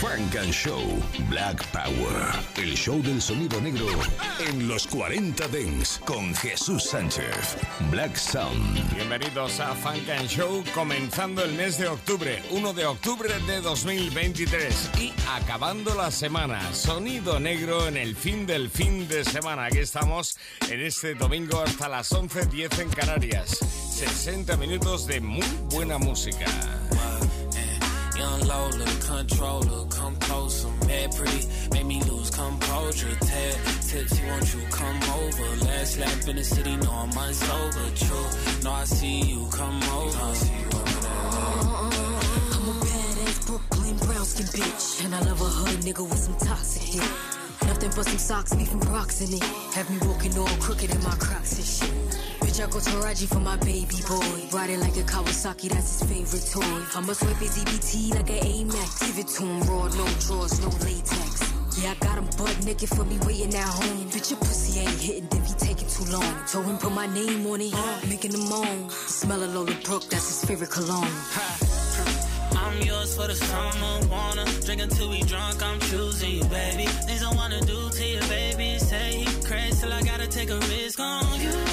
Frank and Show Black Power. El show del sonido negro en los 40 Dens con Jesús Sánchez. Black Sound. Bienvenidos a Funk and Show, comenzando el mes de octubre, 1 de octubre de 2023 y acabando la semana. Sonido negro en el fin del fin de semana. Aquí estamos en este domingo hasta las 11.10 en Canarias. 60 minutos de muy buena música. Young Lola, controller, come closer, mad pretty, make me lose composure. Tad tipsy, won't you come over? Last lap in the city, no I'm unsober. True, no I see you, come over. I see you over I'm a badass Brooklyn brown skin bitch. And I love a hood nigga with some toxic hit. Nothing but some socks, me from Brox in it. Have me walking all crooked in my crocs and shit. I Taraji for my baby boy. Riding like a Kawasaki, that's his favorite toy. I must wipe his EBT like an Amex. Give it to him raw, no drawers, no latex. Yeah, I got him butt naked for me waiting at home. Bitch, your pussy ain't hitting, then be taking too long. Told him put my name on it, making him moan. The smell of Lola Brooke, that's his favorite cologne. I'm yours for the summer, wanna drink until we drunk. I'm choosing you, baby. Things I wanna do to you, baby. Say he crazy till I gotta take a risk on you.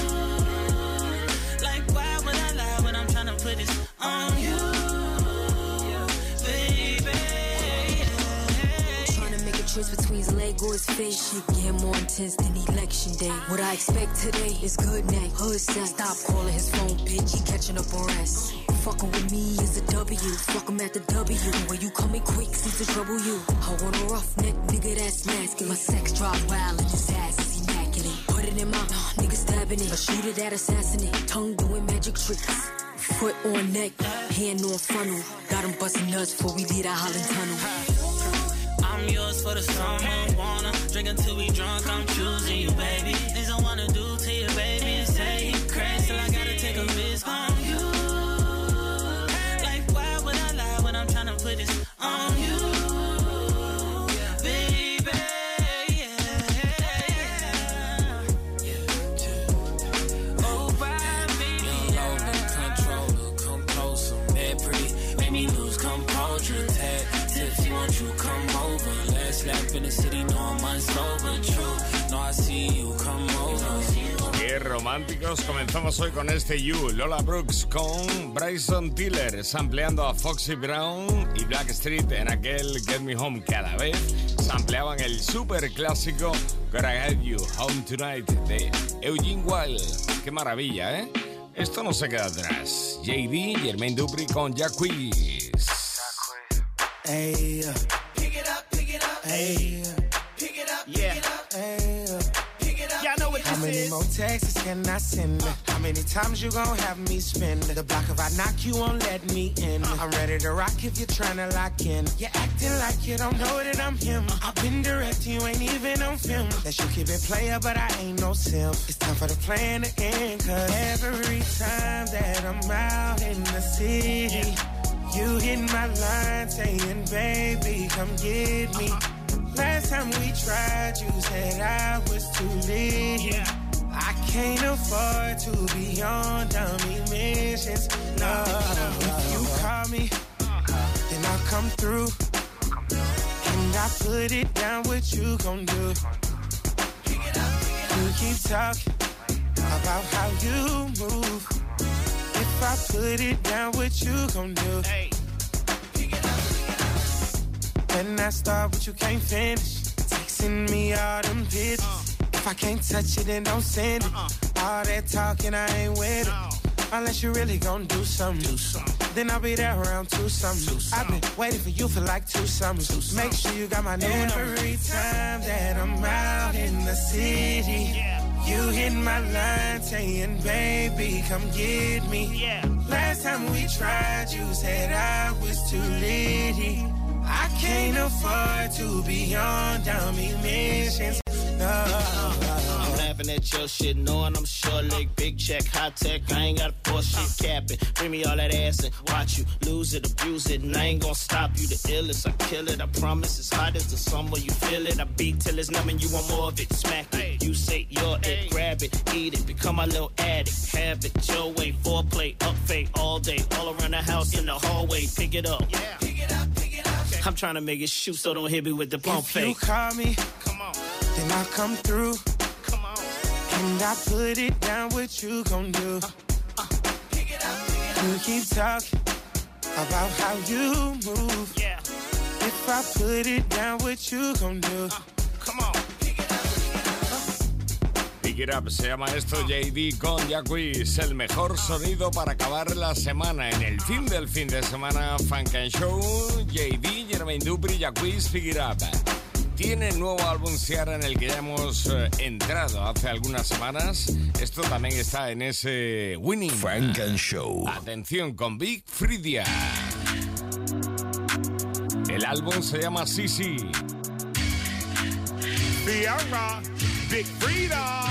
Leg face. Shit get more intense than election day. What I expect today is good night, hood sex. Stop calling his phone, bitch. He catching up on rest. Fucking with me is a W. Fuck him at the W. When you coming quick, seems to trouble you. I want a rough neck, nigga that's masculine. My sex drive wild and his ass is immaculate. Put it in my uh, nigga stabbing it. A shooter that assassinate. Tongue doing magic tricks. Foot on neck, hand on funnel. Got him busting nuts before we leave that Holland tunnel. I'm yours for the summer, wanna drink until we drunk. I'm choosing you, baby. Qué románticos. Comenzamos hoy con este You, Lola Brooks con Bryson Tiller, sampleando a Foxy Brown y Blackstreet en aquel Get Me Home. Cada vez sampleaban el super clásico Gotta Get You Home Tonight de Eugene Wild. Qué maravilla, ¿eh? Esto no se queda atrás. JD, Jermaine Dupri con Jacquees. Hey, uh, Pick it up, pick it up, hey, uh, Yeah. pick it up, hey. uh. pick it up. Y'all know what How many more texts can I send? How many times you gon' have me spend? The block if I knock you won't let me in. I'm ready to rock if you're tryna lock in. You're acting like you don't know that I'm him. I've been direct, you ain't even on film. That you keep it player, but I ain't no sim. It's time for the plan to end. Cause every time that I'm out in the city, you hit my line saying, baby, come get me. Last time we tried, you said I was too lit. I can't afford to be on dummy missions. No, if you call me, then I'll come through. And I put it down, what you gon' do? You keep talking about how you move. If I put it down, what you gon' do? When I start, what you can't finish. Texting me all them pictures. If I can't touch it, then don't send it. All that talking, I ain't with it. Unless you really gon' do something. Then I'll be there around two summers. I've been waiting for you for like two summers. Make sure you got my number. Every time that I'm out in the city, you hit my line saying, baby, come get me. Last time we tried, you said I was too litty. I can't afford to be on dummy missions. No, staring at your shit, knowing I'm short leg, big check, high tech. I ain't got a force shit capping. Bring me all that ass and watch you lose it, abuse it, and I ain't gonna stop you. The illest, I kill it. I promise it's hot as the summer. You feel it. I beat till it's numbing. You want more of it. Smack it. You say you're it. Grab it, eat it. Become my little addict. Have it your way. Foreplay, up fake all day. All around the house, in the hallway. Pick it up. Yeah. Pick it up, pick up. I'm trying to make it shoot, so don't hit me with the pump If you fake. call me, Come on, then I come through. come on. And I put it down, what you gon' do? Uh, uh, pick it up, pick it up. You keep talking about how you move. Yeah, If I put it down, what you gon' do? come Pick It Up se llama esto JD con Jacquees, el mejor sonido para acabar la semana. En el fin del fin de semana, Funk and Show, JD, Jermaine Dupri, Jacquees, Pick It Up. Tiene nuevo álbum Ciara en el que ya hemos eh, entrado hace algunas semanas. Esto también está en ese Winning. Frank and Show. Atención con Big Fridia. El álbum se llama Sisi. Ciara, Big Frida.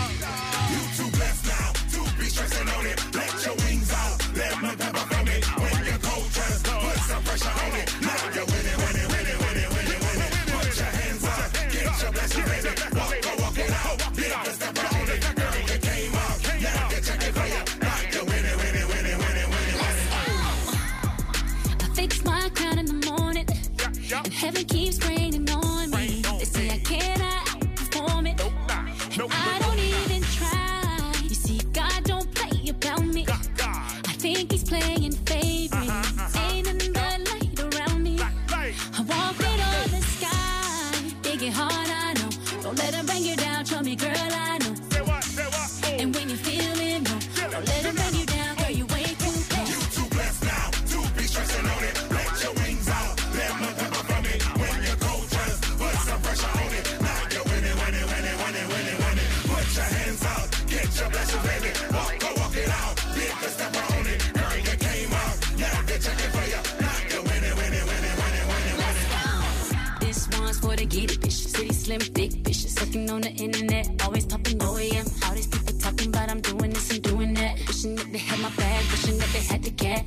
Bitches. On the internet, always popping OEM. All these people talking about I'm doing this and doing that. Wishing that they had my bag, wishing that they had the cat.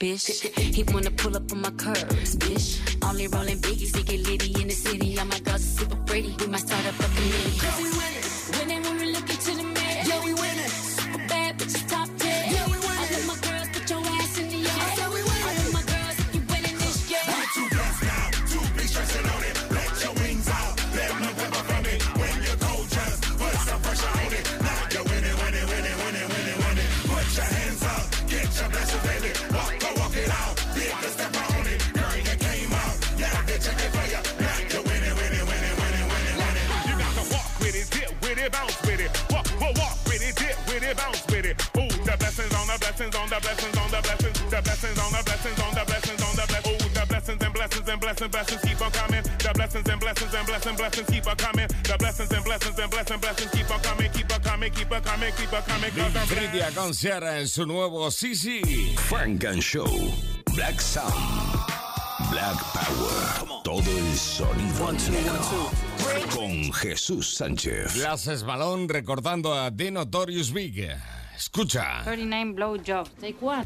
Bitch, he wanna pull up on my curves, bitch. Only rolling biggies, he get litty in the city. All my girls are super pretty, we might start up a committee. Cause we winning, with it. Ooh, the blessings on the blessings on the blessings on the blessings, the blessings on the blessings on the blessings on the blessings. Ooh, the blessings and blessings and blessings, blessings keep on coming. The blessings and blessings and blessings, blessings keep on coming. The blessings and blessings and blessings, blessings keep on coming, keep on coming, keep on coming, keep on coming. Con Ciara en su nuevo Sisi. Frank and Show. Black Sound. Black Power. Todo el sonido negro. Con Jesús Sánchez. Glasses Malone recordando a The Notorious Big. Escucha. 39 Blow Job. Take one.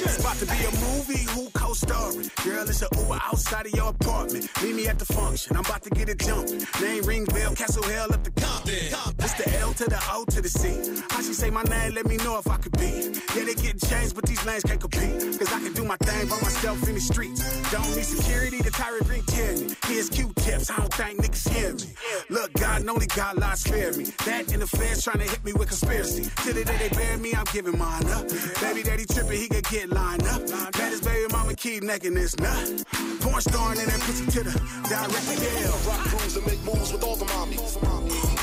What? It's about to be a movie, who co-starring? Girl, it's a Uber outside of your apartment. Meet me at the function, I'm about to get it jumping. Name ring bell, Castle Hell up the Compton. It's the L to the O to the C. How she say my name, let me know if I could be. Yeah, they get changed, but these lanes can't compete. Cause I can do my thing by myself in the streets. Don't need security, the tyrant ring tell me. Here's Q-tips, I don't think niggas hear me. Look, God and only God lies spare me. That and the feds trying to hit me with conspiracy. Till the day they bury me, I'm giving mine up. Baby daddy tripping, he could get lined up. Baddest baby mama keep necking this nut. Porn starring in that pussy to the direct hell. Rock crews and make moves with all the mommies.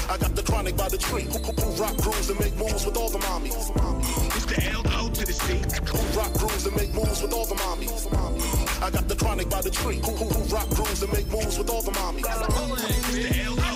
I got the chronic by the tree. Rock crews and make moves with all the mommies. It's the L-O to the C. Rock crews and make moves with all the mommies. I got the chronic by the tree. Rock crews and make moves with all the mommies. You can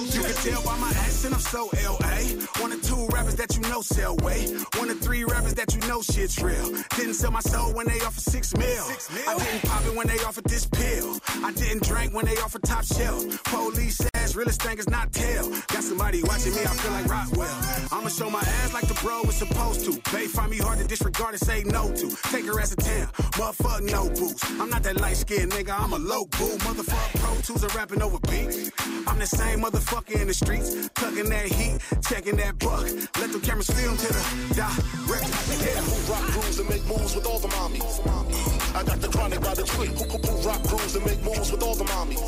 tell by my accent I'm so L.A. One or two rappers that you know sell way. One or three rappers that you know shit's real. Didn't sell my soul when they offered six mil. I didn't pop it when they offered this pill. I didn't drink when they offered top shelf. Police ass realest thing is not tell. Got somebody watching me, I feel like Rockwell. I'ma show my ass like the bro was supposed to. They find me hard to disregard and say no to. Take her as a 10, motherfuck no boost. I'm not that light skinned nigga, I'm a low boo. Motherfuck pro tools and rapping over beats. I'm the same motherfucker in the streets. Tucking that heat, checking that buck. Let the cameras film to the director. Yeah, who rock grooves and make moves with all the mommies? I got the chronic by the tree. Who, who, who rock grooves and make moves with all the mommies?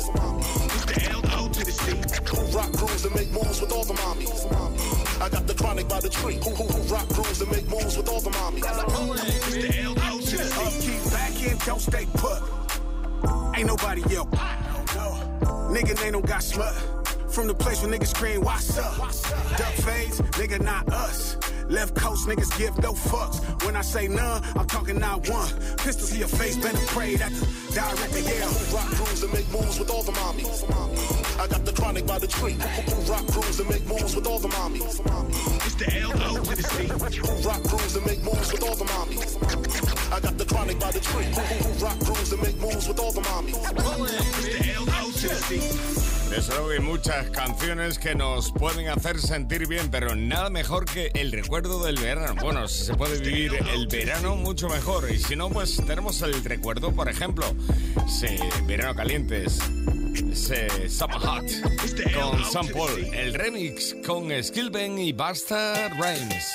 It's the L-O to the C. Who rock grooves and make moves with all the mommies? I got the chronic by the tree. Who, who, who rock grooves and make moves with all the mommies? It's the L-O to the Upkeep back in, don't stay put. Ain't nobody else. Nigga name don't got smut. From the place where niggas scream, what's up? Duck fades, nigga, not us. Left coast niggas give no fucks. When I say none, I'm talking not one. Pistol to your face, better pray that the director, yeah. Who rock grooves and make moves with all the mommies? I got the chronic by the tree. Who, rock grooves and make moves with all the mommies? It's the L-O to the C. Who rock grooves and make moves with all the mommies? I got the chronic by the tree. Who rock grooves and make moves with all the mommies? It's the L-O to the C. Desde luego hay muchas canciones que nos pueden hacer sentir bien, pero nada mejor que el recuerdo del verano. Bueno, si se puede vivir el verano, mucho mejor. Y si no, pues tenemos el recuerdo, por ejemplo, verano calientes. Se Summer Hot con Sam Paul, el remix con Skillben y Bastard Rhymes.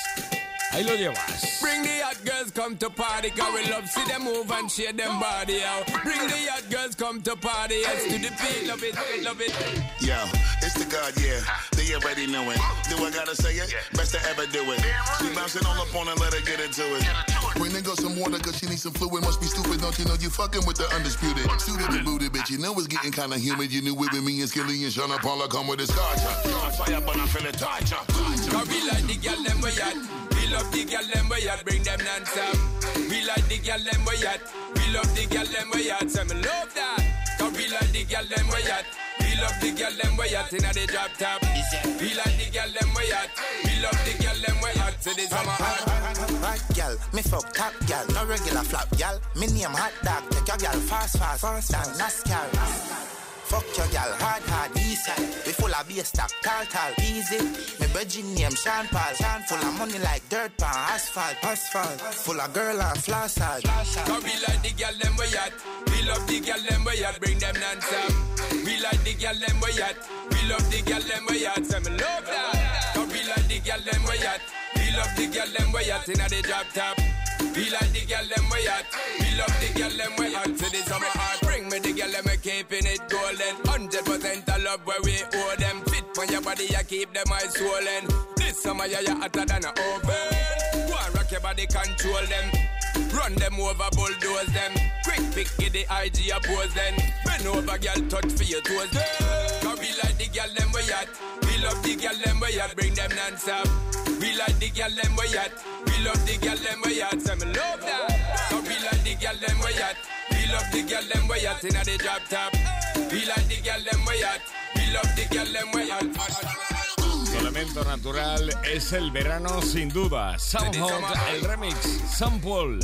Ahí lo llevas. Bring the hot girls come to party, cause we love see them move and share them body out. Bring the hot girls come to party, yes to the beat, love it, love it. Yo, it's the God, yeah. They already know it. Do I gotta say it? Best to ever do it. She bouncing all up on and let her get into it. Bring the girl some water, cause she needs some fluid. Must be stupid, don't you know you fucking with the undisputed? Suited and booted, bitch. You know it's getting kinda humid. You knew it with me and Skilly and Sean Paula come with his scotch. On fire, but I feel it touch. Cause we like the girl them we at. We love the girl them we at. Bring them non-stop. We like the girl them we at. We love the girl them we at. Say me love that. Cause we like the girl them we at. We love the girl them we at inna the drop top. We like the girl them we at. We love the girl them we at. Say this summer hot. Hot gal, me fuck top gal, no regular flap gal. Me name hot dog, take your gal fast, fast, fast, fast. NASCAR. Fuck your gal, hard, hard, side. We full of bass stock, tall, tall, easy. Me virgin name Sean Paul, Sean full of money like dirt pan, asphalt, asphalt. Full of girl and side. Cause we like the girl them we at. We love the girl them we at. Bring them non-stop. We like the girl them we at. We love the girl them we at. Say me love that. We like the girl them we at. We love the girl them we at inna the drop top. We like the girl them we at. We love the girl them we at. To the summer heart. Bring me the girl them we keeping it golden. Hundred percent of love where we owe them. Fit on your body, I keep them eyes swollen. This summer yeah, you hotter than a oven. Go and rock your body, control them. Run them over, bulldoze them. Quick pick, get the IG oppose them. Bend over, girl, touch for your toes. Cause we like the girl them we at. We love the girl them we at. Bring them non-stop. We like the girl them we at. We love the girl them we at. Say me love that. Cause we like the girl them we at. We love the girl them we at inna the drop top. We like the girl them we at. We love the girl them we at. Su elemento natural es el verano sin duda. Sound Hot, el remix, Sam Paul.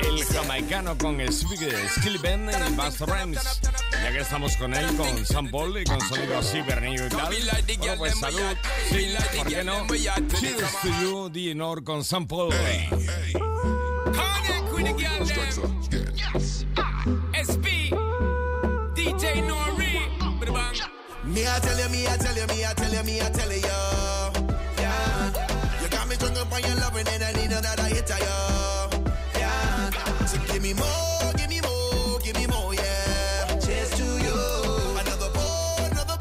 El jamaicano con Speaker, Skill Ben y Bass Rhymes. Ya que estamos con él, con Sam Paul y con sonido así vernido y tal. Bueno, pues salud. Sí, ¿por qué no? Cheers to you, Dienor con Sam Paul. Me I tell you, me I tell you, me I tell you, me I tell you, yeah. You got me drunk up on your loving and I need another hit of you, yeah. So give me more, give me more, give me more, yeah. Cheers to you. Another another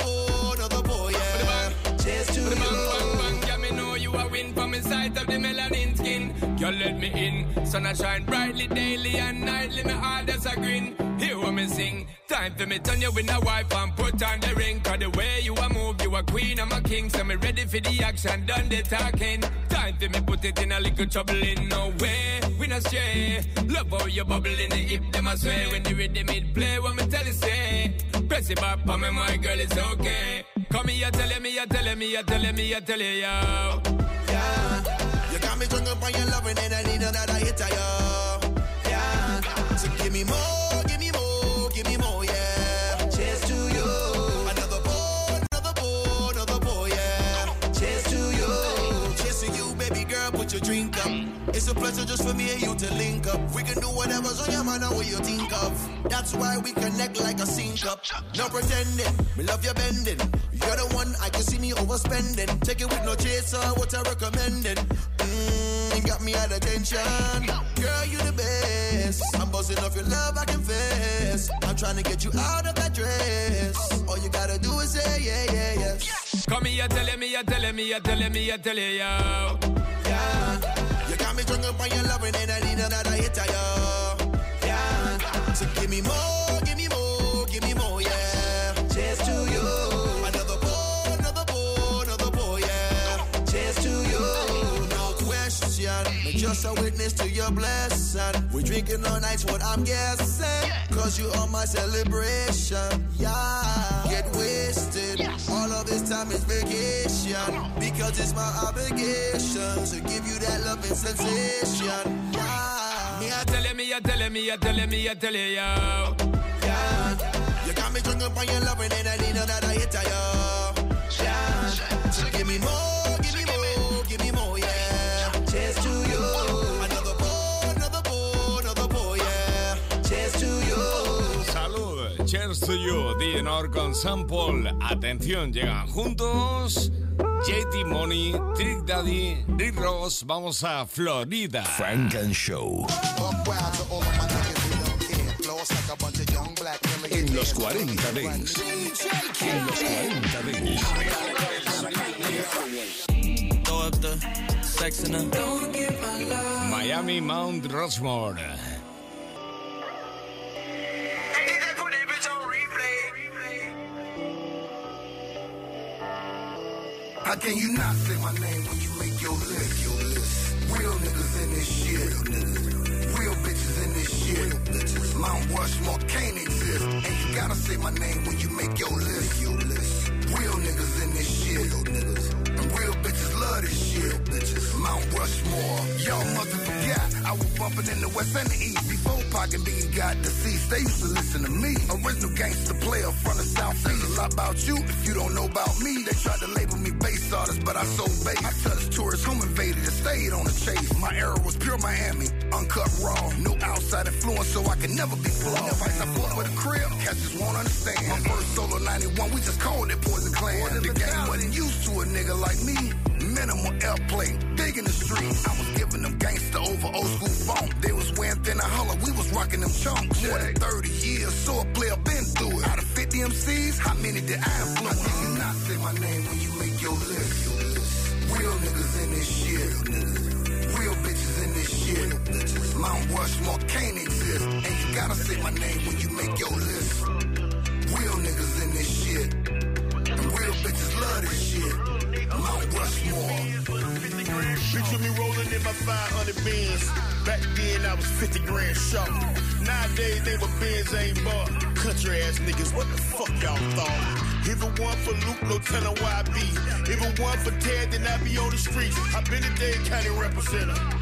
another yeah. Cheers to you. bang, bang, yeah, me know you a win from inside of the melanin skin. Girl, let me in. Sun a shine brightly daily and nightly. Me heart does a grin. Hear what me sing. Time for me turn you in a wife and put on the ring. Cause the way you a move, you a queen, I'm a king. So me ready for the action, done the talking. Time for me put it in a little trouble in no way. We not stray. Love how you bubble in the hip, them I sway. When the rhythm it play, what me tell you say. Press it back on me, my girl, it's okay. Come here, tell me, you tell me, you tell me, you tell you, yo. Yeah. You got me drunk up on your loving and I need another hit of you. Drink up. It's a pleasure just for me and you to link up. We can do whatever's on your mind and what you think of. That's why we connect like a sync up. No pretending, we love your bending. You're the one I can see me overspending. Take it with no chaser, what I recommended. Mmm, got me at attention. Girl, you the best. I'm buzzing off your love, I confess. I'm trying to get you out of that dress. All you gotta do is say yeah, yeah, yes. Come here, tell me, you tell me, you tell me, you tell. Yeah, you got me drunk up on your loving and I need another hit of you. Yeah, so give me more, just a witness to your blessing. We drinking all night's what I'm guessing. Cause you are my celebration, yeah. Get wasted. All of this time is vacation. Because it's my obligation to give you that love and sensation, yeah. Me, I tell you, me, I tell you, me, I tell you, me, I tell you, yo. Yeah. You got me drunk up on your loving and I need another hit of you. Cheers to you, Dinor con Sample. Atención, llegan juntos. JT Money, Trick Daddy, Rick Ross, vamos a Florida. Frank and Show. En los 40 Dents. En los 40 Dents. Throw up the sex in her. Miami Mount Rushmore. How can you not say my name when you make your list? Your list. Real niggas in this shit. Real, niggas. Real bitches in this shit. Real bitches. Mount Rushmore can't exist. And you gotta say my name when you make your list. Your list. Real niggas in this shit. Real niggas. Real bitches love this shit. Bitches. Mount Rushmore. Y'all must have forgot. I was bumping in the West and the East before Pac and Biggie got deceased. They used to listen to me. Original gangster player from the South East. A lot about you if you don't know about me. They tried to label me bass artist, but I sold bass. I touched tourists, home invaded and stayed on the chase. My era was pure Miami, uncut raw. No outside influence, so I can never be flawed. Never I fuck with a crib, cats just won't understand. My first solo 91, we just called it Poison Clan. The game wasn't used to a nigga like me. Minimal airplay, big in the street. I was giving them gangster over old school funk. They was wearing thin and hollow, we was rocking them chunks. More than 30 years, so a player been through it. Out of 50 MCs, how many did I influence? Can you not say my name when you make your list? Real niggas in this shit. Real bitches in this shit. Mount Rushmore can't exist. And you gotta say my name when you make your list. Real niggas in this shit. And real bitches love this shit. Mount Rushmore. Picture me rolling in my 500 bins. Back then I was 50 grand short. Nowadays they were bins ain't bought. Country ass niggas, what the fuck y'all thought? It one for Luke, no telling where I be. It one for Ted, then I be on the streets. I been a Dade County representative.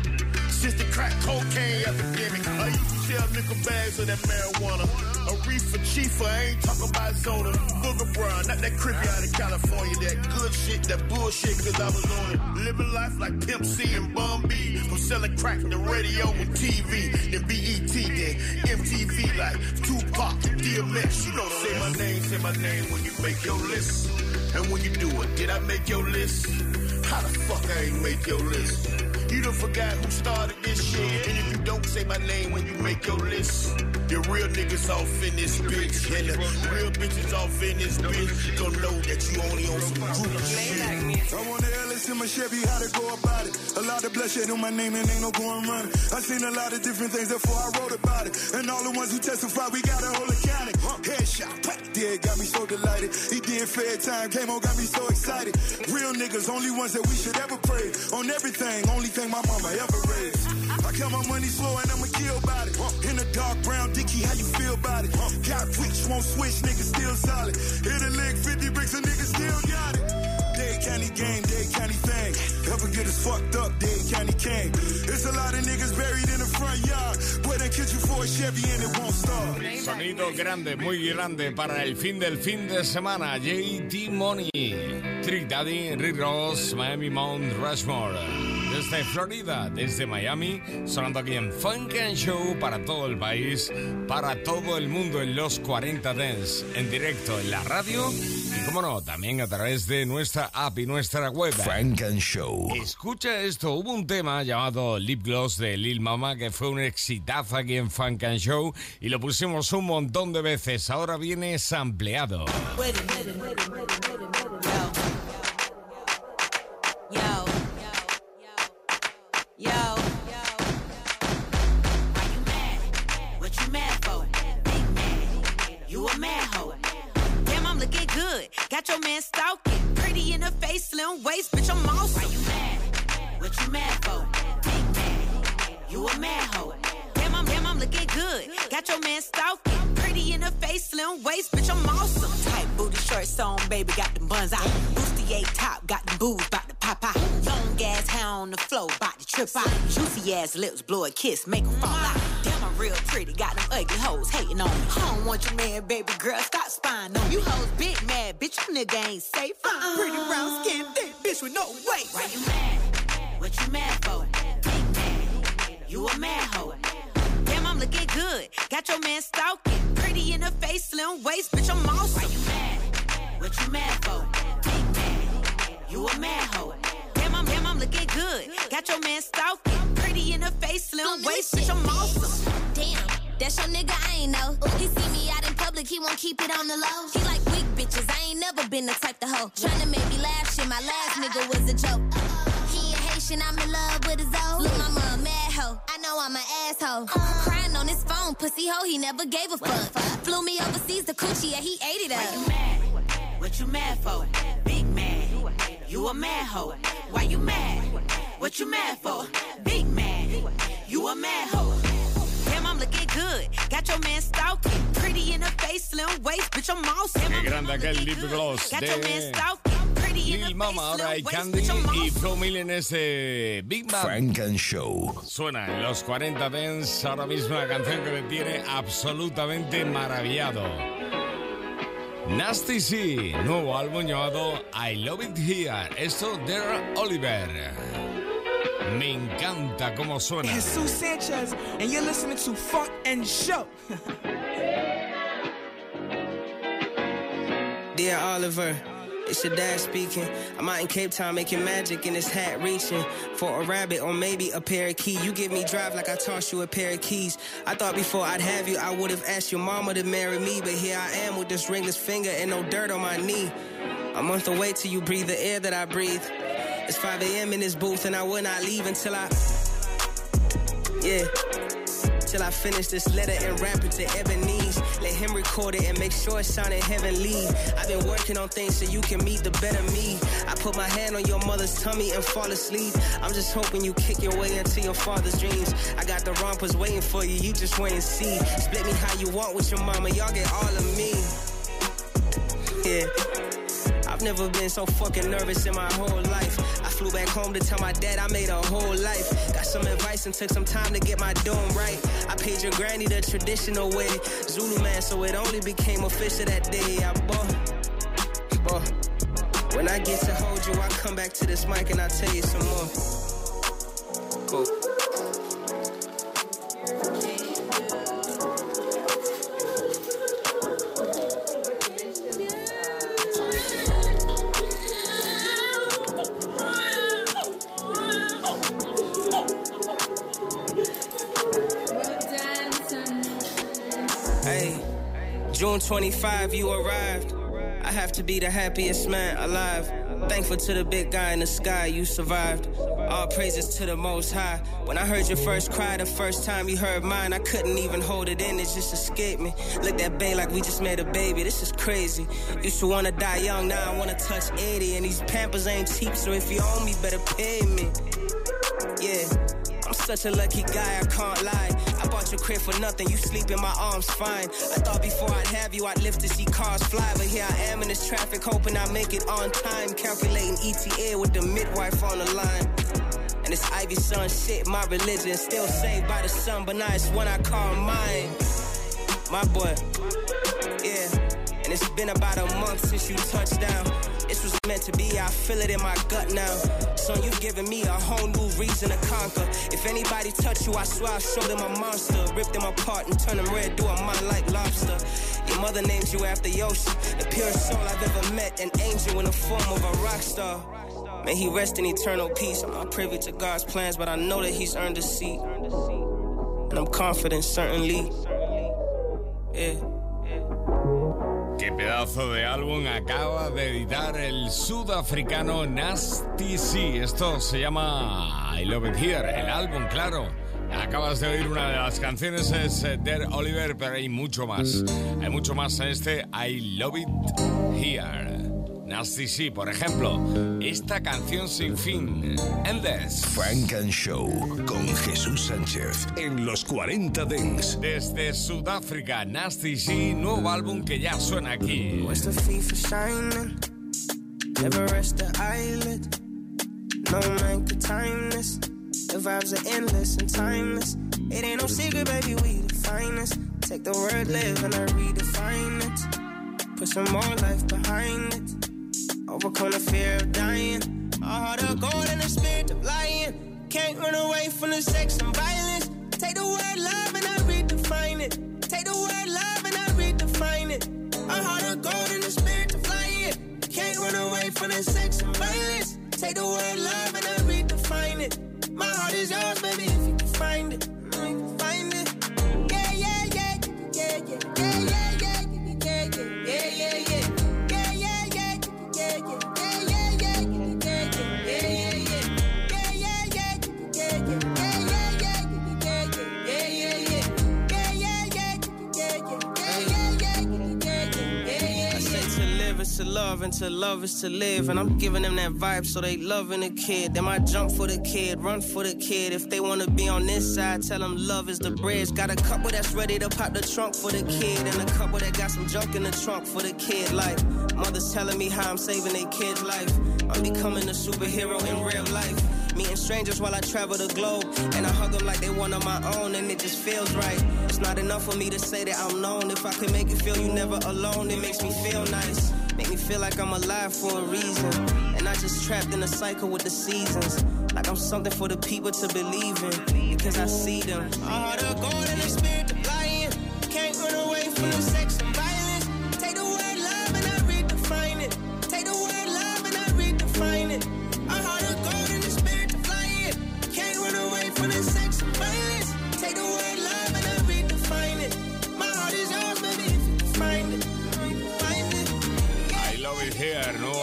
Since the crack cocaine epidemic, I used to sell nickel bags of that marijuana. A reefer chief, I ain't talking about Zona. Booger Brown, not that creepy out of California. That good shit, that bullshit, cause I was on it. Living life like Pimp C and Bun B. From selling crack to radio and TV. Then BET, then MTV like Tupac DMX. You know, say my name, say my name when you make your list. And when you do it, did I make your list? How the fuck I ain't make your list? You done forgot who started this shit. And if you don't say my name when you make your list, your real niggas off in this bitch. And the real bitches off in this bitch. Don't know that you only on some group shit. I want the LS in my Chevy, how to go about it. A lot of bloodshed on my name and ain't no going running. I seen a lot of different things, therefore I wrote about it. And all the ones who testify, we got a whole accounting. Headshot, pat, dead, got me so delighted. He did fair time, came on, got me so excited. Real niggas, only ones that we should ever pray. On everything, only thing my mama ever raised. I count my money slow and I'ma kill about it. In the dark brown dicky, how you feel about it? Got rich, won't switch, niggas still solid. Hit a lick, 50 bricks, a nigga still got it. Dade County game, Dade County thing. Ever get us fucked up, Dade County King. There's a lot of niggas buried in the front yard. Boy, they kill you for a Chevy and it won't stop. Sonido grande, muy grande para el fin del fin de semana. JT Money, Trick Daddy, Rick Ross, Miami Mount Rushmore. Desde Florida, desde Miami, sonando aquí en Funk and Show para todo el país, para todo el mundo en los 40 Dance, en directo en la radio y, como no, también a través de nuestra app y nuestra web. Funk and Show. Escucha esto, hubo un tema llamado Lip Gloss de Lil Mama que fue un exitazo aquí en Funk and Show y lo pusimos un montón de veces. Ahora viene sampleado. Yo. Your man stalking. Pretty in the face, slim waist, bitch, I'm awesome. Why you mad? What you mad for? Big man. You a mad hoe. Damn, I'm, damn, I'm looking good. Got your man stalking. Pretty in the face, slim waist, bitch, I'm awesome. Tight booty shorts on, baby, got them buns out. Bustier top, got them boobs, Long ass hair on the floor, bout to trip out. Juicy ass lips, blow a kiss, make 'em fall out. Damn, I'm real pretty, got them ugly hoes hating on me. I don't want your man, baby girl, stop spying on me. You hoes big mad, bitch, you nigga ain't safe. Uh-uh. Pretty brown skin, thick bitch with no weight. Why you mad? What you mad for? Big man, you a mad hoe. Damn, I'm looking good. Got your man stalking. Pretty in the face, slim waist, bitch, I'm awesome. Why you mad? What you mad for? Big man, you a mad hoe. Looking good. Got your man stalking. Pretty in the face, slim waist, bitch, I'm awesome. Damn, that's your nigga, I ain't know. He see me out in public, he won't keep it on the low. He like weak bitches, I ain't never been the type to hoe. Tryna make me laugh, shit, my last nigga was a joke. He a Haitian, I'm in love with his own. Look, mama a mad hoe, I know I'm an asshole. Crying on his phone, pussy hoe, he never gave a fuck. Flew me overseas to Coochie, yeah, he ate it up. Why you mad? What you mad for? Big man, you a mad hoe. Why you mad? What you mad for? Big man, you a mad hoe. Damn, I'm looking good. Got your man stalking. Pretty in the face, slim waist, bitch, I'm awesome. Qué grande aquel lip gloss Got your man de stalking. Pretty in Lil Mama. Ahora hay face, slim Candy waist, bitch, I'm y. Flow Mill en ese Big Bang. Funk and Show. Suena en los 40 Dance ahora mismo una canción que me tiene absolutamente maravillado. Nasty C, nuevo álbum llamado I Love It Here. Esto de Oliver. Me encanta cómo suena. Jesus Sanchez, and you're listening to Funk and Show. Dear Oliver, it's your dad speaking. I'm out in Cape Town making magic in this hat reaching for a rabbit or maybe a parakeet. You give me drive like I tossed you a pair of keys. I thought before I'd have you, I would have asked your mama to marry me, but here I am with this ringless finger and no dirt on my knee. A month away till you breathe the air that I breathe. It's 5 a.m. in this booth and I will not leave until I, yeah. Till I finish this letter and rap it to Ebenezer. Let him record it and make sure it sounded heavenly. I've been working on things so you can meet the better me. I put my hand on your mother's tummy and fall asleep. I'm just hoping you kick your way into your father's dreams. I got the rompers waiting for you, you just wait and see. Split me how you want with your mama, y'all get all of me. Yeah. I've never been so fucking nervous in my whole life. Flew back home to tell my dad I made a whole life. Got some advice and took some time to get my dome right. I paid your granny the traditional way. Zulu man, so it only became official that day. I bought. bought. When I get to hold you, I come back to this mic and I tell you some more. Cool. 25, you arrived. I have to be the happiest man alive. Thankful to the big guy in the sky, you survived. All praises to the most high. When I heard your first cry the first time you heard mine, I couldn't even hold it in, it just escaped me. Looked at Bay like we just made a baby, this is crazy. Used to wanna die young, now I wanna touch 80. And these pampers ain't cheap, so if you owe me, better pay me. Yeah. I'm such a lucky guy, I can't lie. Bought your crib for nothing, you sleep in my arms fine. I thought before I'd have you, I'd live to see cars fly. But here I am in this traffic, hoping I make it on time. Calculating ETA with the midwife on the line. And it's Ivy Sun shit, my religion. Still saved by the sun, but now it's one I call mine. My boy. And it's been about a month since you touched down. This was meant to be, I feel it in my gut now. Son, you've given me a whole new reason to conquer. If anybody touch you, I swear I'll show them a monster. Rip them apart and turn them red, do a mind like lobster. Your mother named you after Yoshi, the purest soul I've ever met, an angel in the form of a rock star. May he rest in eternal peace. I'm not privy to God's plans, but I know that he's earned a seat. And I'm confident, certainly. Yeah. Qué pedazo de álbum acaba de editar el sudafricano Nasty C. Esto se llama I Love It Here, el álbum, claro. Acabas de oír una de las canciones, es eh, Dear Oliver, pero hay mucho más. Hay mucho más en este I Love It Here. Nasty C, por ejemplo, esta canción sin fin, Endless. Frank and Show con Jesús Sánchez en los 40 Dents. Desde Sudáfrica, Nasty C, nuevo álbum que ya suena aquí. What's the fee for shining? Never rest the eyelid. No man could time this. The vibes are endless and timeless. It ain't no secret, baby, we the finest. Take the word live and I redefine it. Put some more life behind it. Overcome the fear of dying. A heart of gold and a spirit of lying. Can't run away from the sex and violence. Take the word love and I redefine it. Take the word love and I redefine it. A heart of gold and a spirit of lying. Can't run away from the sex and violence. Take the word love and I redefine it. My heart is yours, baby, if you can find it. To love and to love is to live. And I'm giving them that vibe so they loving the kid. They might jump for the kid, run for the kid. If they wanna be on this side, tell them love is the bridge. Got a couple that's ready to pop the trunk for the kid. And a couple that got some junk in the trunk for the kid. Like, mother's telling me how I'm saving their kid's life. I'm becoming a superhero in real life. Meeting strangers while I travel the globe. And I hug them like they one of my own, and it just feels right. It's not enough for me to say that I'm known. If I can make you feel you never alone, it makes me feel nice. Make me feel like I'm alive for a reason. And not just trapped in a cycle with the seasons. Like I'm something for the people to believe in. Because I see them. A heart of gold and a spirit of lion. Can't run away from the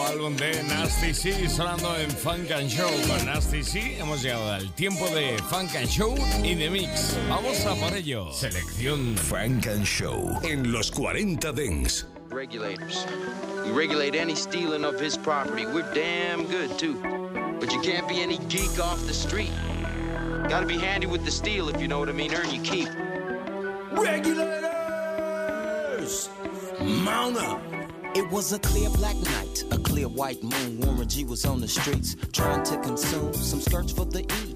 nuevo álbum de Nasty C sonando en Funk and Show. Con Nasty C hemos llegado al tiempo de Funk and Show y de Mix. Vamos a por ello. Selección Funk and Show en los 40 Dents. Regulators. We regulate any stealing of his property. We're damn good, too. But you can't be any geek off the street. Gotta be handy with the steel, if you know what I mean. Earn your keep. Regulators! Mount up! It was a clear black night, a clear white moon. Warren G was on the streets trying to consume some skirts for the E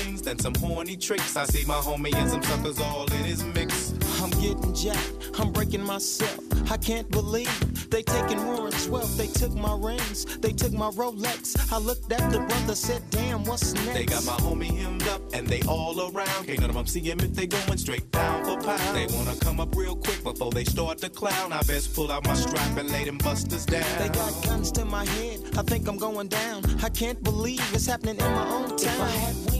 things than some horny tricks. I see my homie and some suckers all in his mix. I'm getting jacked, I'm breaking myself. I can't believe they taking Warren's wealth. They took my rings, they took my Rolex. I looked at the brother, said, damn, what's next? They got my homie hemmed up and they all around. Can't none of them see him if they going straight down for pound. They wanna come up real quick before they start to clown. I best pull out my strap and lay them busters down. They got guns to my head, I think I'm going down. I can't believe it's happening in my own town.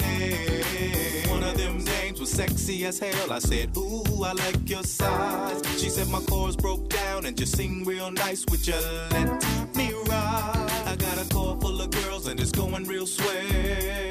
One of them names was sexy as hell. I said, Ooh, I like your size. She said my chords broke down and just sing real nice. Would you let me ride? I got a car full of girls and it's going real swell.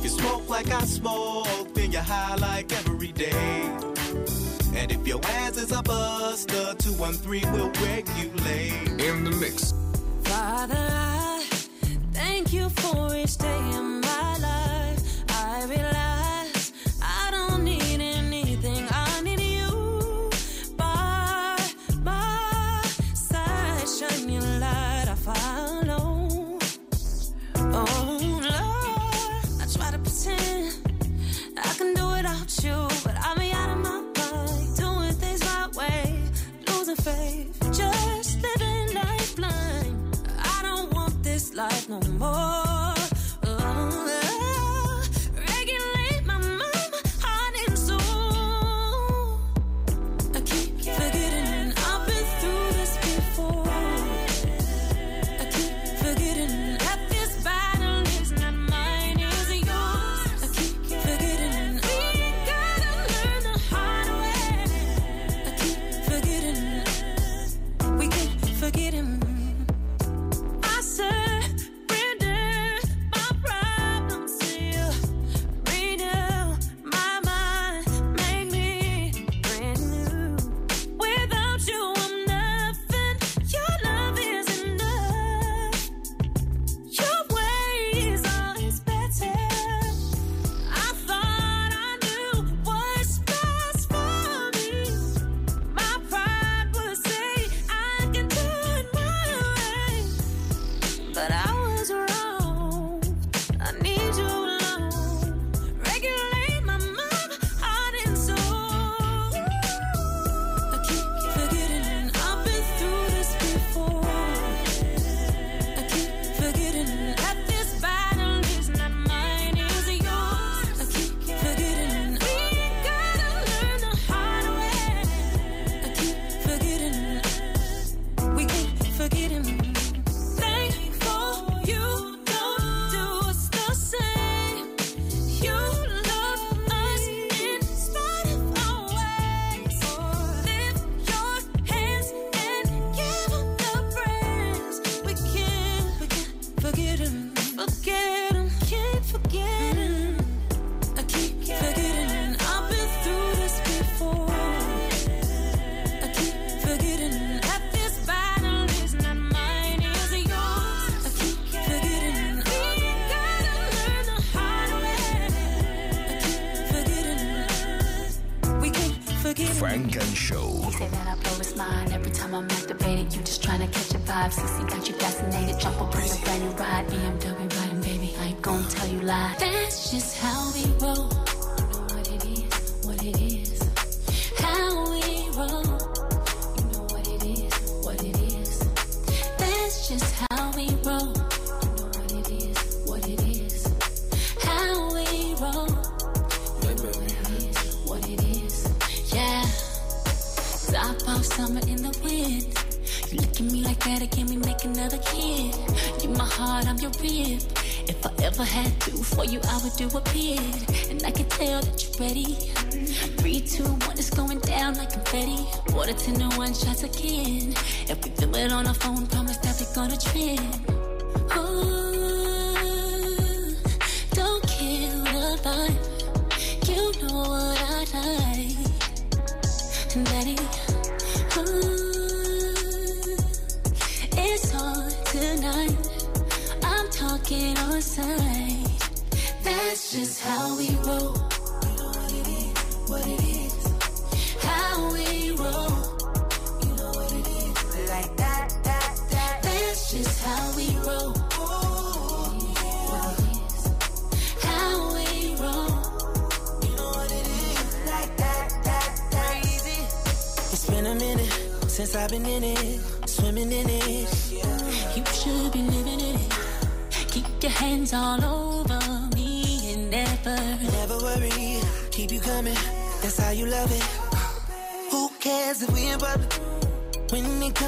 If you smoke like I smoke, then you're high like every day. And if your ass is a buster, 213 will regulate. In the mix. Father, I thank you for each day in my life. I realize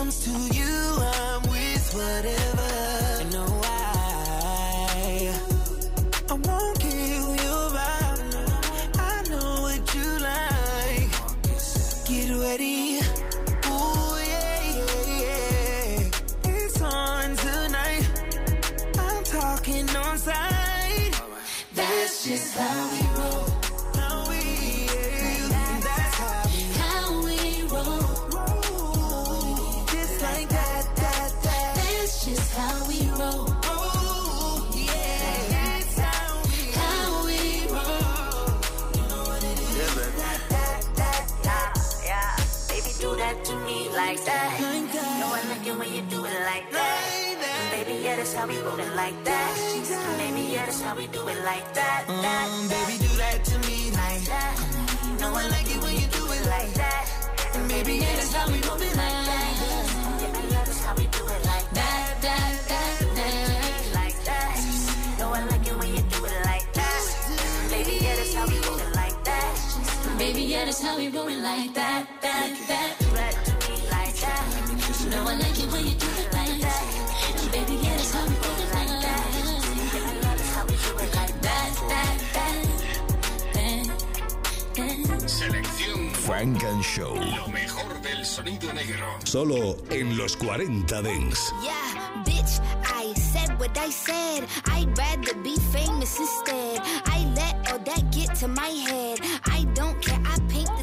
comes to you, Baby, yeah, that's how we roll it like that. That, that. Do that to me like that. No, I like it when you do it like that. And baby, yeah, that's how we roll it like that. That, that, that. That, that. Selección Frank and Show. Lo mejor del sonido negro. Solo en los 40 Dents. Yeah, bitch, I said what I said. I'd rather be famous instead. I let all that get to my head.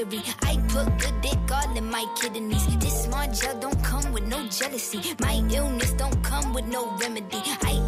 I put good dick all in my kidneys. This small gel don't come with no jealousy. My illness don't come with no remedy. I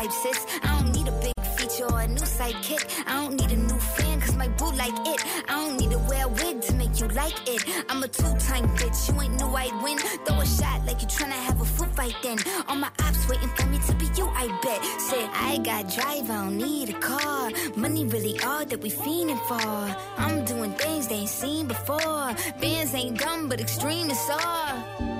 Vibe, sis. I don't need a big feature. or a new sidekick. I don't need a new fan, cause my boo like it. I don't need to wear a wig to make you like it. I'm a two-time bitch, you ain't knew I'd win. Throw a shot like you tryna have a foot fight then. All my ops waiting for me to be you, I bet. Said, I got drive, I don't need a car. Money really all that we fiending for. I'm doing things they ain't seen before. Bands ain't dumb, but extreme is all.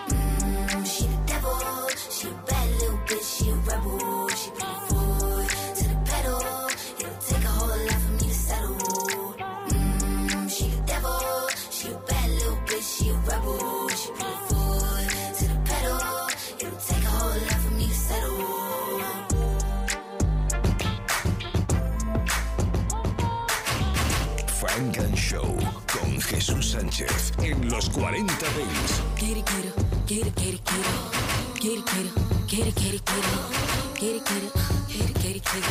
Frank and Show con Jesús Sánchez en los 40 Dents. Get it, get it, get it, get it, get it. Get it, get it, get it, get it, get it. Get it, get it, get it.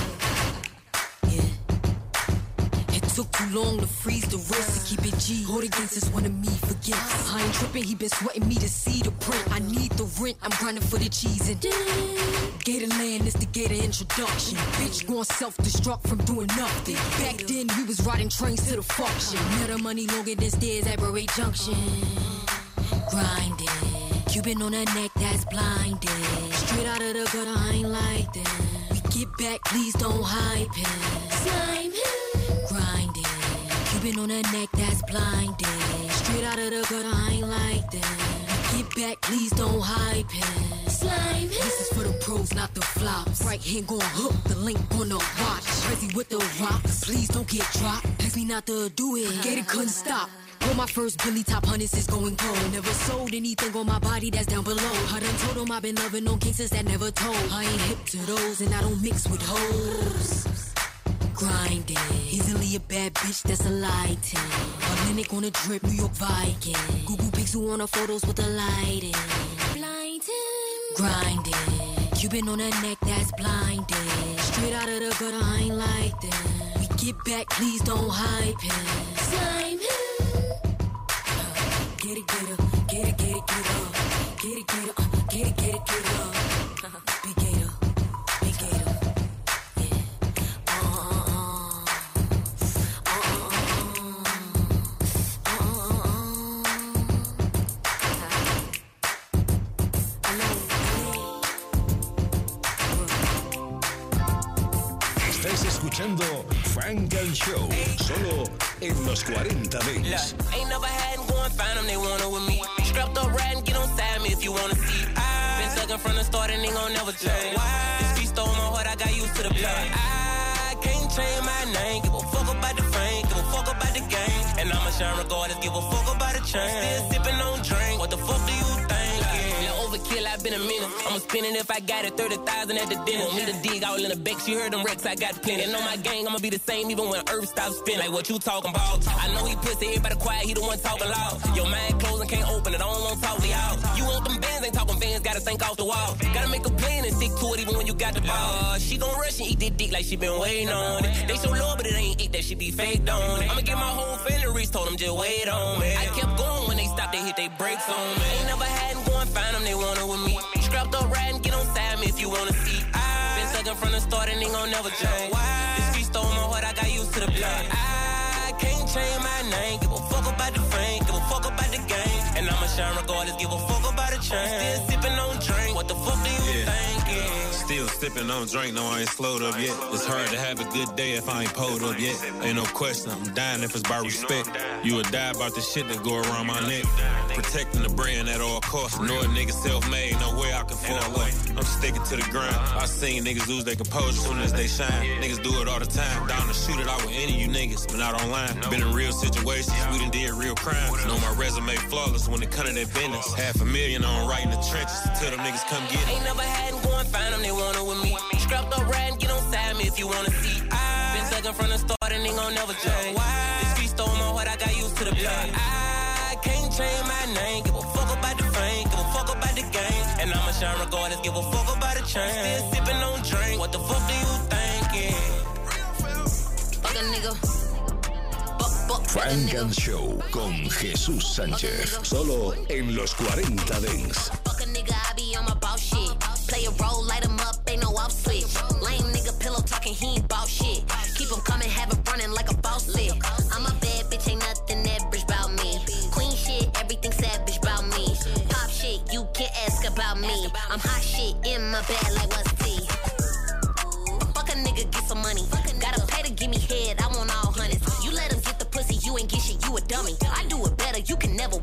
Yeah. It took too long to freeze the wrist to keep it G. Hold against this one of me forgets. I ain't tripping, he been sweating me to see the print. I need the rent, I'm grinding for the cheese and Gator land is the gator introduction. Bitch going self-destruct from doing nothing. Back then we was riding trains to the function. Now the money longer than stairs at Railway Junction. Grinding. Cuban on her neck that's blinded. Straight out of the gutter, I ain't like that. We get back, please don't hype it. Slime him. Grinding. Cuban on her neck that's blinded. Straight out of the gutter, I ain't like. We get back, please don't hype it. Slime him. This is for the pros, not the flops. Right hand gon' hook, the link on the watch. Crazy with the rocks, please don't get dropped. Ask me not to do it, get it couldn't stop. Well, my first Billy Top Hunters is going cold. Never sold anything on my body that's down below. I done told 'em I've been loving on gangsters that never told. I ain't hip to those and I don't mix with hoes. Grinding, easily a bad bitch that's a lighting. Atlantic on a drip, New York Viking. Google Pixel on her photos with the lighting. Blinding, grinding. Cuban on her neck that's blinding. Straight out of the gutter, I ain't like that. We get back, please don't hype it. Slime him. Get Estás escuchando Frank and Show solo en los 40 Dance. Ain't never had and go and find them, they want it with me. Strapped up, ride and get on side me if you wanna see. I been sucking from the start and they gon' never change. This beat stole my heart, I got used to the pain. I can't change my name, give a fuck about the fame, give a fuck about the game. And I'ma shine regardless, give a fuck about the chain. Still sipping on drink, what the fuck do you I've been a minute. I'ma spend it if I got it, 30,000 at the dinner. Me to dig all in the back, she heard them wrecks, I got plenty. And on my gang, I'ma be the same even when Earth stops spinning. Like what you talking about? I know he pussy, everybody quiet, he the one talking loud. Your mind closed and can't open it, I don't wanna talk to y'all. You want them bands, ain't talking fans, gotta think off the wall. Gotta make a plan and stick to it even when you got the ball. Uh, she gon' rush and eat that dick like she been waiting on it. They show love, but it ain't it, that she be faked on it. I'ma get my whole family told them just wait on me. I kept going when they stopped, they hit they brakes on me. Ain't never had find them, they want it with me. Strapped up, and get on side me if you wanna see. I been sucking from the start and they gon' never change. This street stole my heart, I got used to the pain. I can't change my name, give a fuck about the fame, give a fuck about the game. And I'ma shine regardless, give a fuck about the chain. Still sipping on drink, sipping on drink, no, I ain't slowed up yet. It's hard to have a good day if I ain't pulled up yet. Ain't no question, I'm dying if it's by respect. You would die about the shit that go around my neck. Protecting the brand at all costs. A nigga self-made, no way I can fall off. I'm sticking to the grind. I seen niggas lose their composure as soon as they shine. Niggas do it all the time. Down to shoot it out with any of you niggas, but not online. Been in real situations, we done did real crimes. Know my resume flawless when it come to that business. Half a million on right in the trenches until them niggas come get it. Ain't never had and go and find them, they want it with me. Strapped up, ride and get on side me if you wanna see. I been sucking from the start started, ain't gon' never change. Why? The street stole my heart, I got used to the pain. I can't change my name, give a fuck about the fame, give a fuck about the game. And I'ma shine regardless, give a fuck about the change. Still sipping on drink, what the fuck do you thinking? Fuck a nigga. Funk and Show con Jesús Sánchez. Solo en los 40 Dance. Fuck a I be on my boss shit. Play a role, light him up, ain't no off switch. Lame nigga, pillow talking, he ain't bout shit. Keep him coming, have it running like a boss lick. I'm a bad bitch, ain't nothing average about me. Queen shit, everything savage about me. Pop shit, you can't ask about me. I'm hot shit in my bag like what's tea. Fuck a nigga, get some money. Gotta pay to give me head, I want all hundreds. You let him get the pussy, you ain't get shit, you a dummy. I do it better, you can never.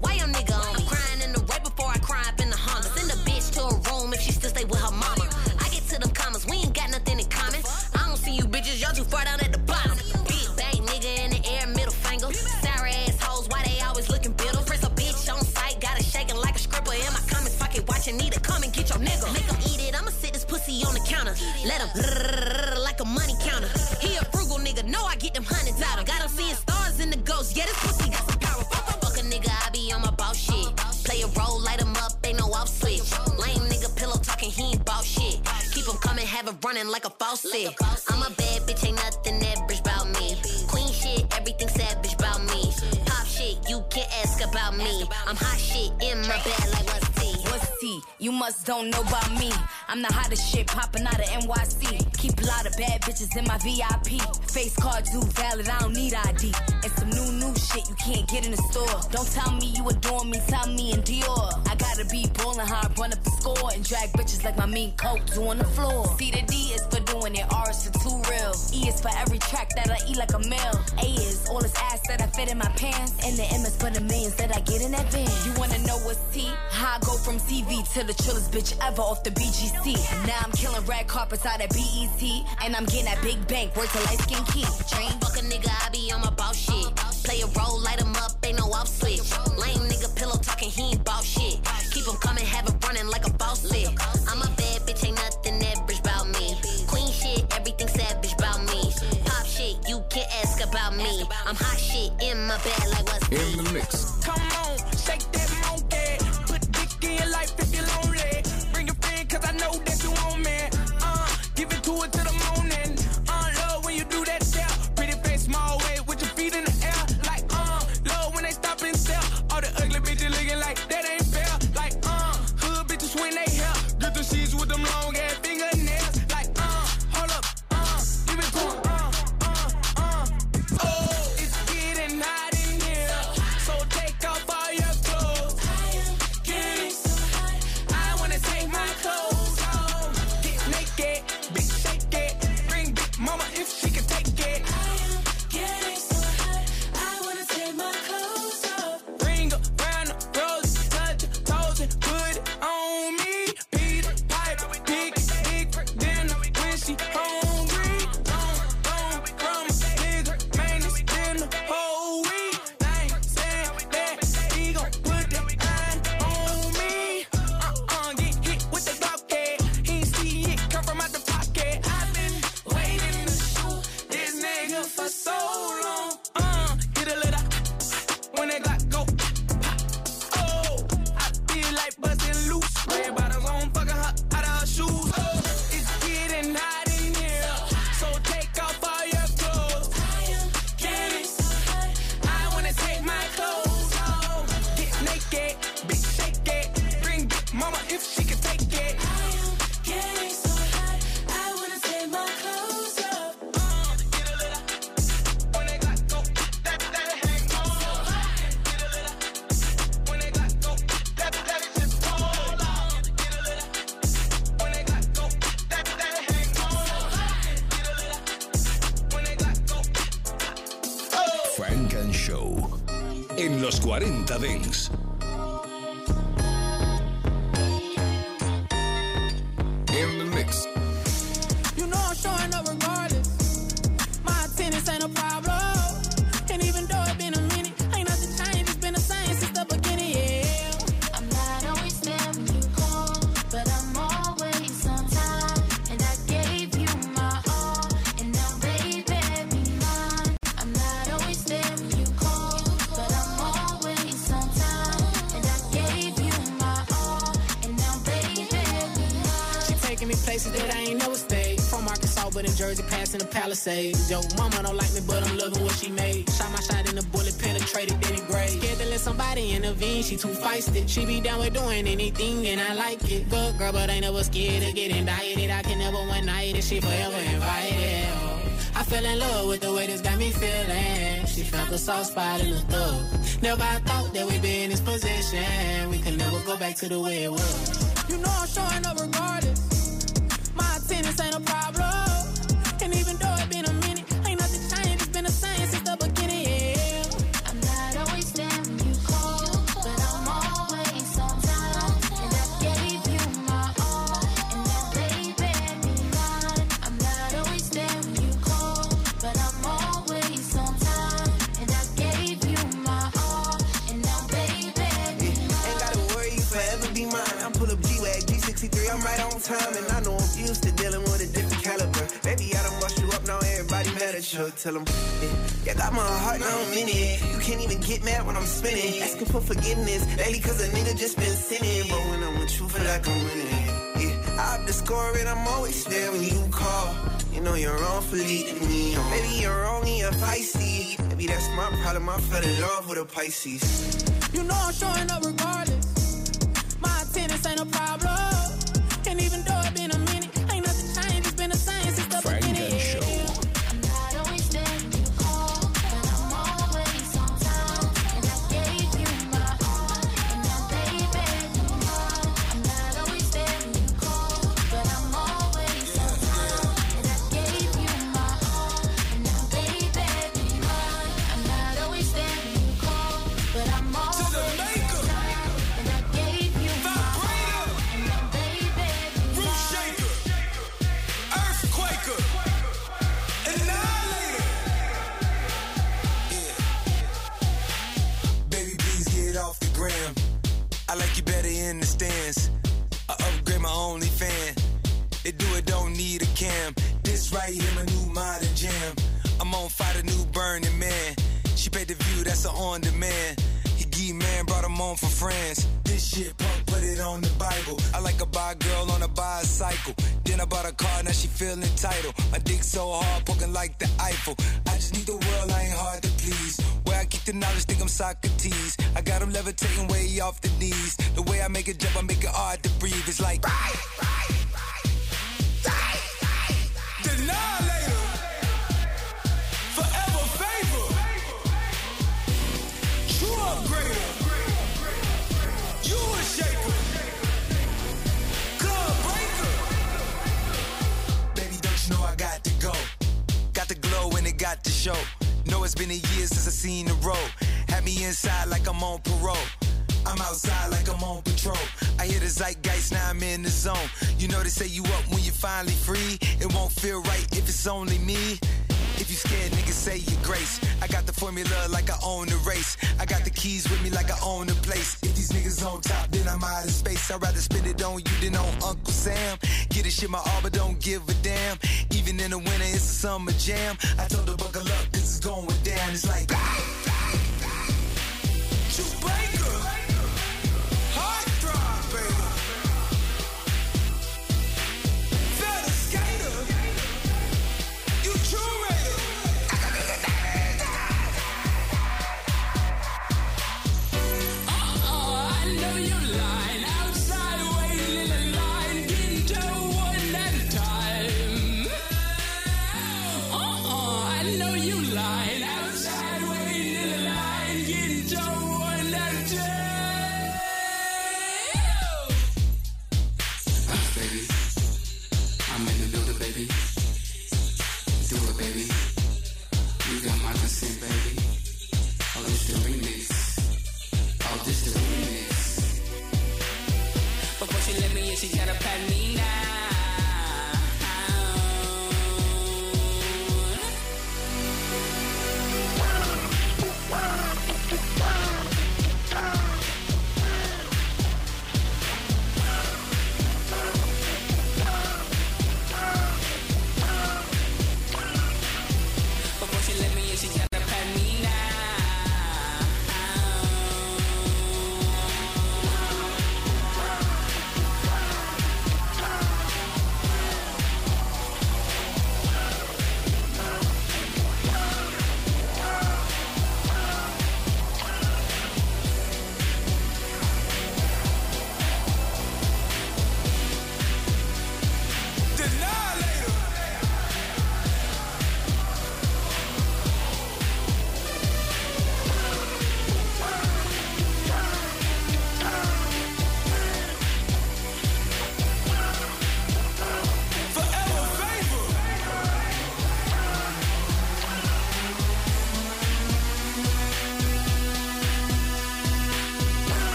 Like a faucet. I'm a bad bitch, ain't nothing average about me. Queen shit, everything savage about me. Pop shit, you can't ask about me. I'm hot shit in my bag like what's tea. What's T? You must don't know about me. I'm the hottest shit popping out of NYC. Keep a lot of bad bitches in my VIP. Face card too valid, I don't need ID. And some new new shit you can't get in the store. Don't tell me you adore me, tell me in Dior. I gotta be ballin' hard, run up the score and drag bitches like my mean two on the floor. C to D is for doing it, R is for too real. E is for every track that I eat like a meal. A is all this ass that I fit in my pants. And the M is for the millions that I get in that advance. You wanna know what's T? How I go from TV to the trillest bitch ever off the BGC. Now I'm killing red carpets out at BET. And I'm getting that big bank, worth a light skin key. Dream. Fuck a nigga, I be on my boss shit. Play a role, light him up, ain't no off switch. Lame nigga, pillow talking, he ain't bout shit. Keep him coming, have it running like a boss lick. I'm a bad bitch, ain't nothing average about me. Queen shit, everything savage about me. Pop shit, you can't ask about me. I'm hot shit in my bed, like what's In the mix. Come passing. Yo, mama don't like me, but I'm loving what she made. Shot my shot and the bullet penetrated, then it grazed. Scared to let somebody intervene, she too feisty. She be down with doing anything, and I like it. Good girl, but ain't never scared to get indicted. I can never one night, and she forever invited. I fell in love with the way this got me feeling. She felt the soft spot in the thug. Never I thought that we'd be in this position. We could never go back to the way it was. You know I'm showing up regardless. You. Tell them, yeah, got my heart, now I'm in. You can't even get mad when I'm spinning. Asking for forgiveness, lately cause a nigga just been sinning. But when I'm with you, feel like I'm winning. Yeah, I up the score and I'm always there when you call. You know you're wrong for leading me on. Maybe you're wrong and you're feisty. Maybe that's my problem, I fell in love with a Pisces. You know I'm showing up regardless. New burning man. She paid the view, that's a on demand. He gee man, brought him on for friends. This shit punk, put it on the Bible. I like a bi girl on a bicycle. Then I bought a car, now she feel entitled. My dick so hard, poking like the Eiffel. I just need the world, I ain't hard to please. Where I keep the knowledge, think I'm Socrates. I got him levitating way off the knees. The way I make it jump, I make it hard to breathe. It's like. Show. Know it's been a year since I seen the road. Had me inside like I'm on parole. I'm outside like I'm on patrol. I hear the zeitgeist, now I'm in the zone. You know they say you up when you're finally free. It won't feel right if it's only me. If you scared, niggas say your grace. I got the formula like I own the race. I got the keys with me like I own the place. If these niggas on top, then I'm out of space. I'd rather spend it on you than on Uncle Sam. Get a shit my all, but don't give a damn. Even in the winter, it's a summer jam. I told her buckle up, cause it's going down. It's like. Chewbacca,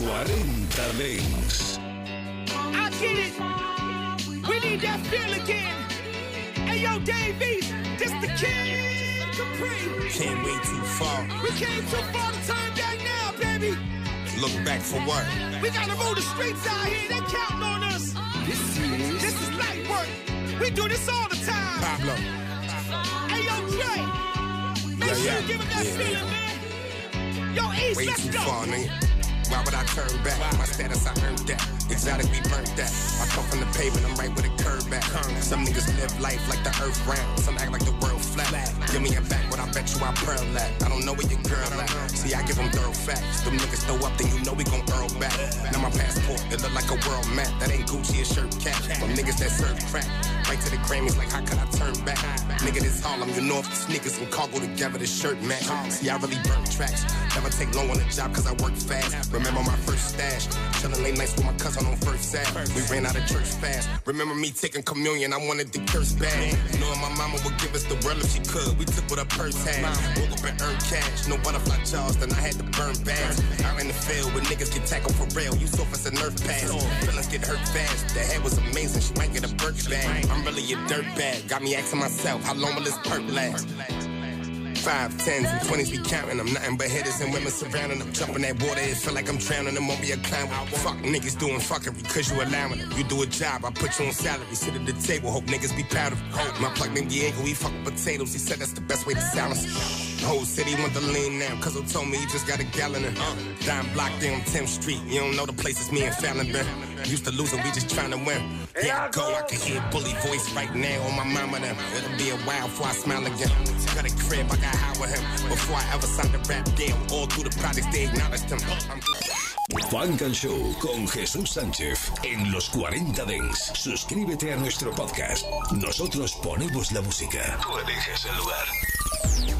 40 Dance. I get it. We need that feel again. Hey yo, Dave East, this the kid Capri. Came way too far. We came too far to turn back now, baby. Look back for what? We gotta rule the streets out here. They counting on us. This is This is light work. We do this all the time. Pablo. Hey yo, Dre. Make Yeah, sure yeah. you give him that Yeah, feeling, man. Yo, East, Way let's too go. far, nigga. Why would I turn back? My status, I earned that. Exotic, we burnt that. I come from the pavement, I'm right with a curve back. Some niggas live life like the earth round. Some act like the world flat. Give me a back, what I bet you I pearl at. I don't know where your girl at. See, I give them thorough facts. Them niggas throw up, then you know we gon' earl back. Now my passport, it look like a world map. That ain't Gucci, a shirt cap. From niggas that serve crack. Right to the Grammys, like how could I turn back? Nigga, this Harlem, you know if the sneakers and cargo together, the shirt match. See, I really burn tracks. Never take long on the job cause I work fast. Remember my first stash. Chillin' late nights with my cousin on first sat. We ran out of church fast. Remember me taking communion, I wanted the curse bag. Knowing my mama would give us the world if she could. We took what her purse had. Woke up and earned cash. No butterfly jaws, then I had to burn bags. Out in the field where niggas get tackled for real. You soft as a nerf pass. Feelings get hurt fast. The head was amazing. She might get a birch bag. I'm really a dirt bag. Got me asking myself, how long will this perk last? Five, tens, and twenties, we counting them. Nothing but hitters and women surrounding them. Jumping that water, it feel like I'm drowning them. Won't be a clown. Fuck niggas doing fuckery, cause you allowing them. You do a job, I put you on salary. Sit at the table, hope niggas be proud of you. My plug named Diego, he fuck potatoes. He said that's the best way to silence. Whole city want to lean now, he told me he just got a gallon of uh, Dime block on 10th Street. You don't know the places me and Fallon been. Used to lose and we just trying to win. Here I go, I can hear bully voice right now on my mama them. It'll be a while before I smile again. Got a crib, I got high with him. Before I ever signed a rap deal, all through the projects they acknowledged him. I'm Funk and Show con Jesús Sánchez en los 40 Dance. Suscríbete a nuestro podcast. Nosotros ponemos la música. Tú eliges el lugar.